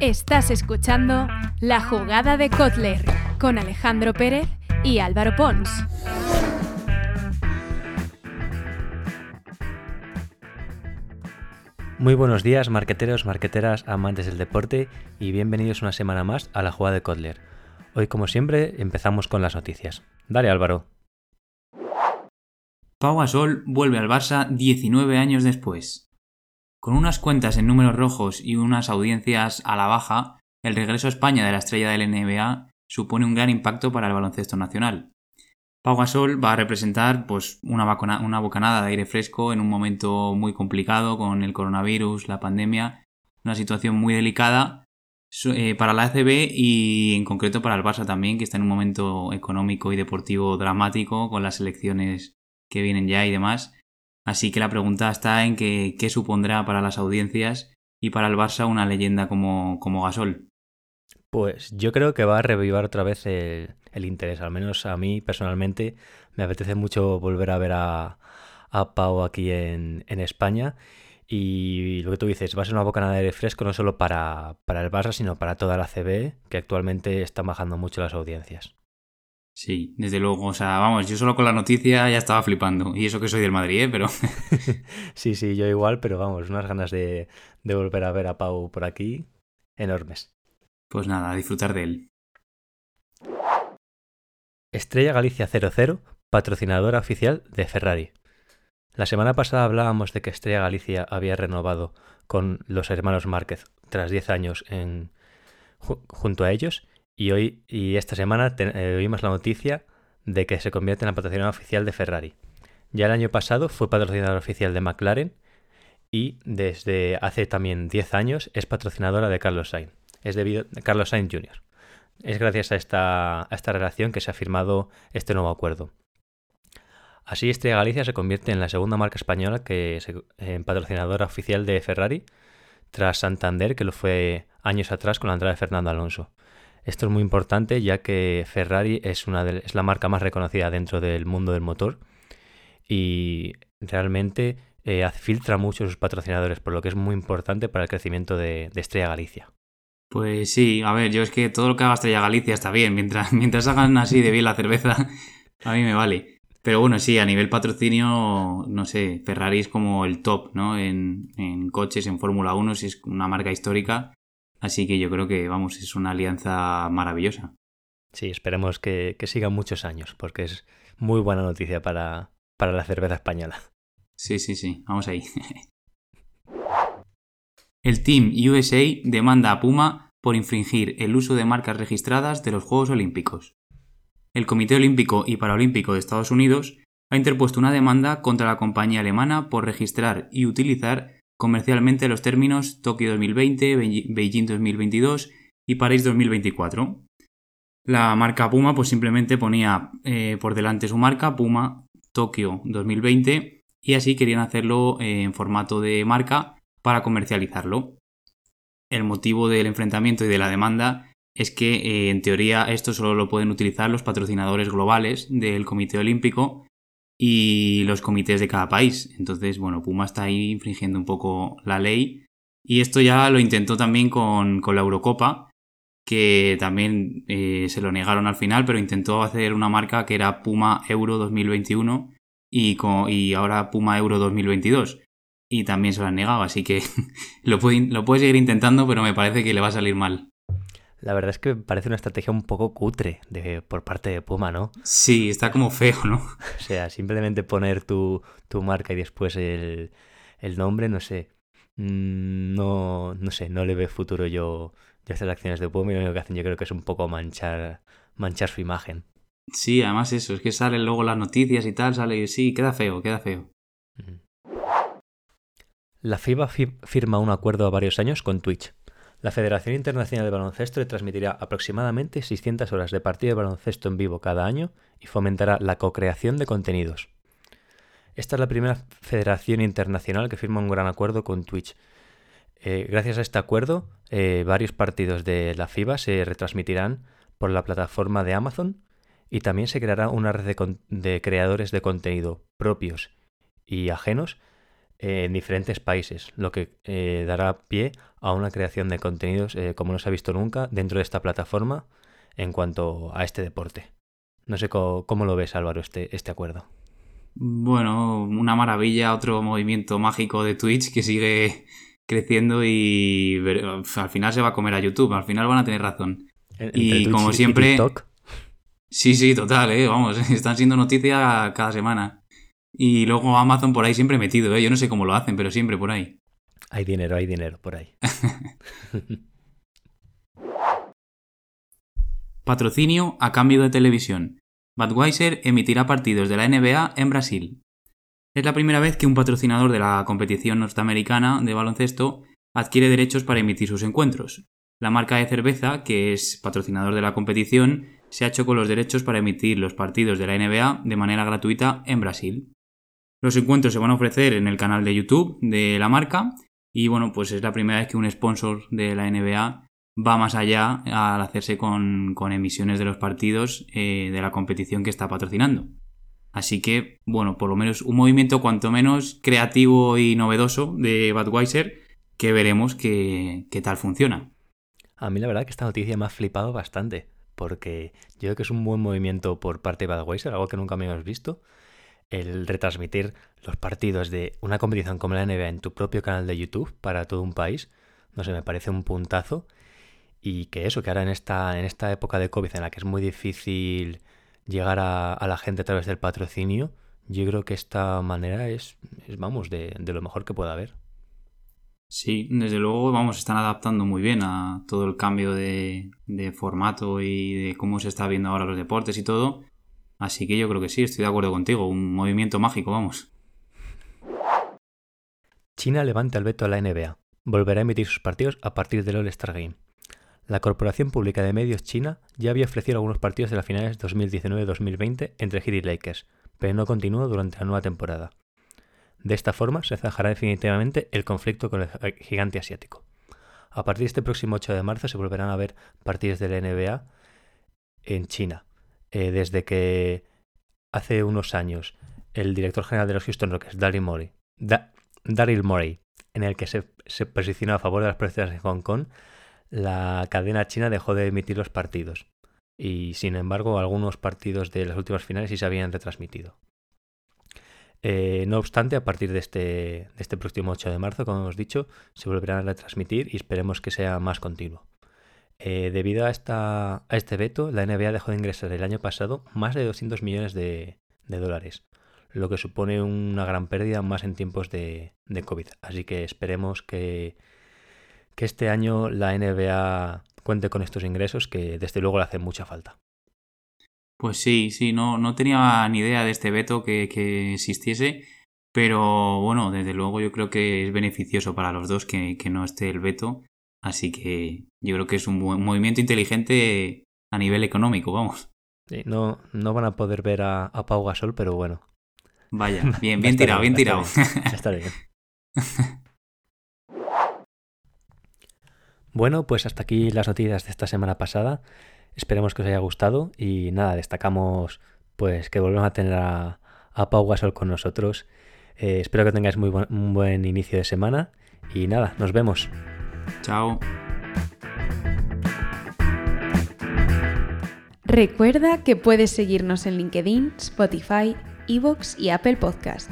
Estás escuchando La Jugada de Kotler con Alejandro Pérez y Álvaro Pons. Muy buenos días, marqueteros, marqueteras, amantes del deporte y bienvenidos una semana más a La Jugada de Kotler. Hoy, como siempre, empezamos con las noticias. Dale, Álvaro. Pau Gasol vuelve al Barça 19 años después. Con unas cuentas en números rojos y unas audiencias a la baja, el regreso a España de la estrella del NBA supone un gran impacto para el baloncesto nacional. Pau Gasol va a representar pues, una, una bocanada de aire fresco en un momento muy complicado con el coronavirus, la pandemia, una situación muy delicada eh, para la ACB y en concreto para el Barça también, que está en un momento económico y deportivo dramático con las elecciones que vienen ya y demás. Así que la pregunta está en qué supondrá para las audiencias y para el Barça una leyenda como, como Gasol. Pues yo creo que va a revivir otra vez el, interés. Al menos a mí personalmente me apetece mucho volver a ver a, a Pau aquí en, en, España. Y lo que tú dices, va a ser una bocanada de fresco no solo para, para el Barça, sino para toda la CB, que actualmente está bajando mucho las audiencias. Sí, desde luego. O sea, vamos, yo solo con la noticia ya estaba flipando. Y eso que soy del Madrid, ¿eh? Pero. sí, sí, yo igual, pero vamos, unas ganas de, de volver a ver a Pau por aquí enormes. Pues nada, a disfrutar de él. Estrella Galicia 00, patrocinadora oficial de Ferrari. La semana pasada hablábamos de que Estrella Galicia había renovado con los hermanos Márquez tras 10 años en, junto a ellos y hoy y esta semana eh, oímos la noticia de que se convierte en la patrocinadora oficial de Ferrari. Ya el año pasado fue patrocinador oficial de McLaren y desde hace también 10 años es patrocinadora de Carlos Sainz. Es debido a Carlos Sainz Jr. Es gracias a esta, esta relación que se ha firmado este nuevo acuerdo. Así Estrella Galicia se convierte en la segunda marca española que es en patrocinadora oficial de Ferrari, tras Santander, que lo fue años atrás con la entrada de Fernando Alonso. Esto es muy importante ya que Ferrari es, una es la marca más reconocida dentro del mundo del motor y realmente eh, filtra mucho sus patrocinadores, por lo que es muy importante para el crecimiento de, Estrella Galicia. Pues sí, a ver, yo es que todo lo que haga Estrella Galicia está bien, mientras, mientras hagan así de bien la cerveza, a mí me vale. Pero bueno, sí, a nivel patrocinio, no sé, Ferrari es como el top, ¿no? En, en coches, en Fórmula 1, si es una marca histórica Así que yo creo que, vamos, es una alianza maravillosa. Sí, esperemos que, que sigan muchos años, porque es muy buena noticia para, para la cerveza española. Sí, sí, sí, vamos ahí. El Team USA demanda a Puma por infringir el uso de marcas registradas de los Juegos Olímpicos. El Comité Olímpico y Paralímpico de Estados Unidos ha interpuesto una demanda contra la compañía alemana por registrar y utilizar comercialmente los términos Tokio 2020, Beijing 2022 y París 2024. La marca Puma pues simplemente ponía eh, por delante su marca Puma Tokio 2020 y así querían hacerlo eh, en formato de marca para comercializarlo. El motivo del enfrentamiento y de la demanda es que eh, en teoría esto solo lo pueden utilizar los patrocinadores globales del Comité Olímpico y los comités de cada país. Entonces, bueno, Puma está ahí infringiendo un poco la ley. Y esto ya lo intentó también con, la Eurocopa, que también eh, se lo negaron al final, pero intentó hacer una marca que era Puma Euro 2021 y, y ahora Puma Euro 2022. Y también se lo han negado, así que lo puede, lo puede seguir intentando, pero me parece que le va a salir mal. La verdad es que parece una estrategia un poco cutre de, por parte de Puma, ¿no? Sí, está como feo, ¿no? O sea, simplemente poner tu, tu marca y después el, el, nombre, no sé. Mm, no, no sé, no le ve futuro yo a estas acciones de Puma y lo único que hacen yo creo que es un poco manchar, manchar su imagen. Sí, además eso, es que salen luego las noticias y tal, sale y sí, queda feo, queda feo. La FIBA firma un acuerdo a varios años con Twitch la Federación Internacional de Baloncesto le transmitirá aproximadamente 600 horas de partido de baloncesto en vivo cada año y fomentará la co-creación de contenidos. Esta es la primera federación internacional que firma un gran acuerdo con Twitch. Eh, gracias a este acuerdo, eh, varios partidos de la FIBA se retransmitirán por la plataforma de Amazon y también se creará una red de, creadores de contenido propios y ajenos en diferentes países, lo que eh, dará pie a una creación de contenidos como no se ha visto nunca dentro de esta plataforma en cuanto a este deporte. No sé cómo, lo ves, Álvaro, este, este acuerdo. Bueno, una maravilla, otro movimiento mágico de Twitch que sigue creciendo y al final se va a comer a YouTube, al final van a tener razón. y como siempre... sí, sí, total, ¿eh? vamos, están siendo noticias cada semana. Y luego Amazon por ahí siempre metido, ¿eh? yo no sé cómo lo hacen, pero siempre por ahí. Hay dinero, hay dinero por ahí. Patrocinio a cambio de televisión. Budweiser emitirá partidos de la NBA en Brasil. Es la primera vez que un patrocinador de la competición norteamericana de baloncesto adquiere derechos para emitir sus encuentros. La marca de cerveza, que es patrocinador de la competición, se ha hecho con los derechos para emitir los partidos de la NBA de manera gratuita en Brasil. Los encuentros se van a ofrecer en el canal de YouTube de la marca y bueno, pues es la primera vez que un sponsor de la NBA va más allá al hacerse con, emisiones de los partidos eh, de la competición que está patrocinando. Así que, bueno, por lo menos un movimiento cuanto menos creativo y novedoso de Budweiser que veremos qué tal funciona. A mí la verdad que esta noticia me ha flipado bastante, porque yo creo que es un buen movimiento por parte de Budweiser, algo que nunca me habíamos visto, el retransmitir los partidos de una competición como la NBA en tu propio canal de YouTube para todo un país, no sé, me parece un puntazo y que eso, que ahora en esta, en esta época de COVID en la que es muy difícil llegar a, la gente a través del patrocinio, yo creo que esta manera es, vamos, de, lo mejor que pueda haber. Sí, desde luego, vamos, están adaptando muy bien a todo el cambio de, formato y de cómo se está viendo ahora los deportes y todo. Así que yo creo que sí, estoy de acuerdo contigo, un movimiento mágico, vamos. China levanta el veto a la NBA. Volverá a emitir sus partidos a partir del All-Star Game. La Corporación Pública de Medios China ya había ofrecido algunos partidos de las finales 2019-2020 entre Heat y Lakers, pero no continuó durante la nueva temporada. De esta forma se zanjará definitivamente el conflicto con el gigante asiático. A partir de este próximo 8 de marzo se volverán a ver partidos de la NBA en China, eh, desde que hace unos años el director general de los Houston Rockets, Daryl Morey, en el que se, se posicionó a favor de las protestas en Hong Kong, la cadena china dejó de emitir los partidos. Y sin embargo, algunos partidos de las últimas finales sí se habían retransmitido. Eh, no obstante, a partir de este, de este próximo 8 de marzo, como hemos dicho, se volverán a retransmitir y esperemos que sea más continuo. Eh, debido a, este veto, la NBA dejó de ingresar el año pasado más de 200 millones de, dólares, lo que supone una gran pérdida más en tiempos de, COVID. Así que esperemos que, que este año la NBA cuente con estos ingresos que desde luego le hacen mucha falta. Pues sí, sí, no, no tenía ni idea de este veto que, existiese, pero bueno, desde luego yo creo que es beneficioso para los dos que, no esté el veto, así que yo creo que es un buen movimiento inteligente a nivel económico, vamos. Sí, no, no van a poder ver a, a Pau Gasol, pero bueno. Vaya, bien, bien tirado, bien, tirado. Está bien. Bueno, pues hasta aquí las noticias de esta semana pasada. Esperemos que os haya gustado y nada, destacamos pues que volvemos a tener a, Pau Gasol con nosotros. Eh, espero que tengáis muy un buen inicio de semana y nada, nos vemos. Chao. Recuerda que puedes seguirnos en LinkedIn, Spotify, Evox y Apple Podcast.